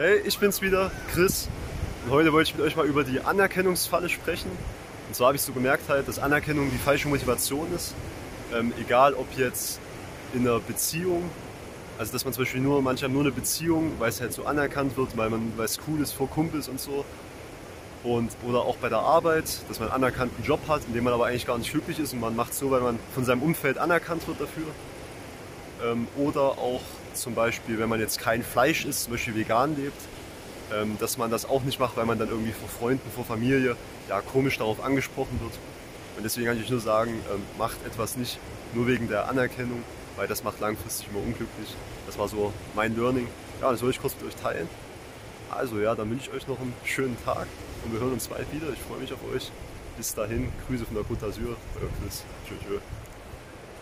Hey, ich bin's wieder, Chris. Und heute wollte ich mit euch mal über die Anerkennungsfalle sprechen. Und zwar habe ich so gemerkt halt, dass Anerkennung die falsche Motivation ist. Ähm, egal ob jetzt in einer Beziehung, also dass man zum Beispiel nur, manche haben nur eine Beziehung, weil es halt so anerkannt wird, weil man, weil cool ist vor Kumpels und so. Und, oder auch bei der Arbeit, dass man einen anerkannten Job hat, in dem man aber eigentlich gar nicht glücklich ist und man macht so, weil man von seinem Umfeld anerkannt wird dafür. Ähm, oder auch zum Beispiel, wenn man jetzt kein Fleisch isst, zum Beispiel vegan lebt, ähm, dass man das auch nicht macht, weil man dann irgendwie vor Freunden, vor Familie ja komisch darauf angesprochen wird. Und deswegen kann ich nur sagen, ähm, macht etwas nicht nur wegen der Anerkennung, weil das macht langfristig immer unglücklich. Das war so mein Learning. Ja, das wollte ich kurz mit euch teilen. Also ja, dann wünsche ich euch noch einen schönen Tag und wir hören uns bald wieder. Ich freue mich auf euch. Bis dahin, Grüße von der Côte d'Azur, euer Chris. Tschö, tschö.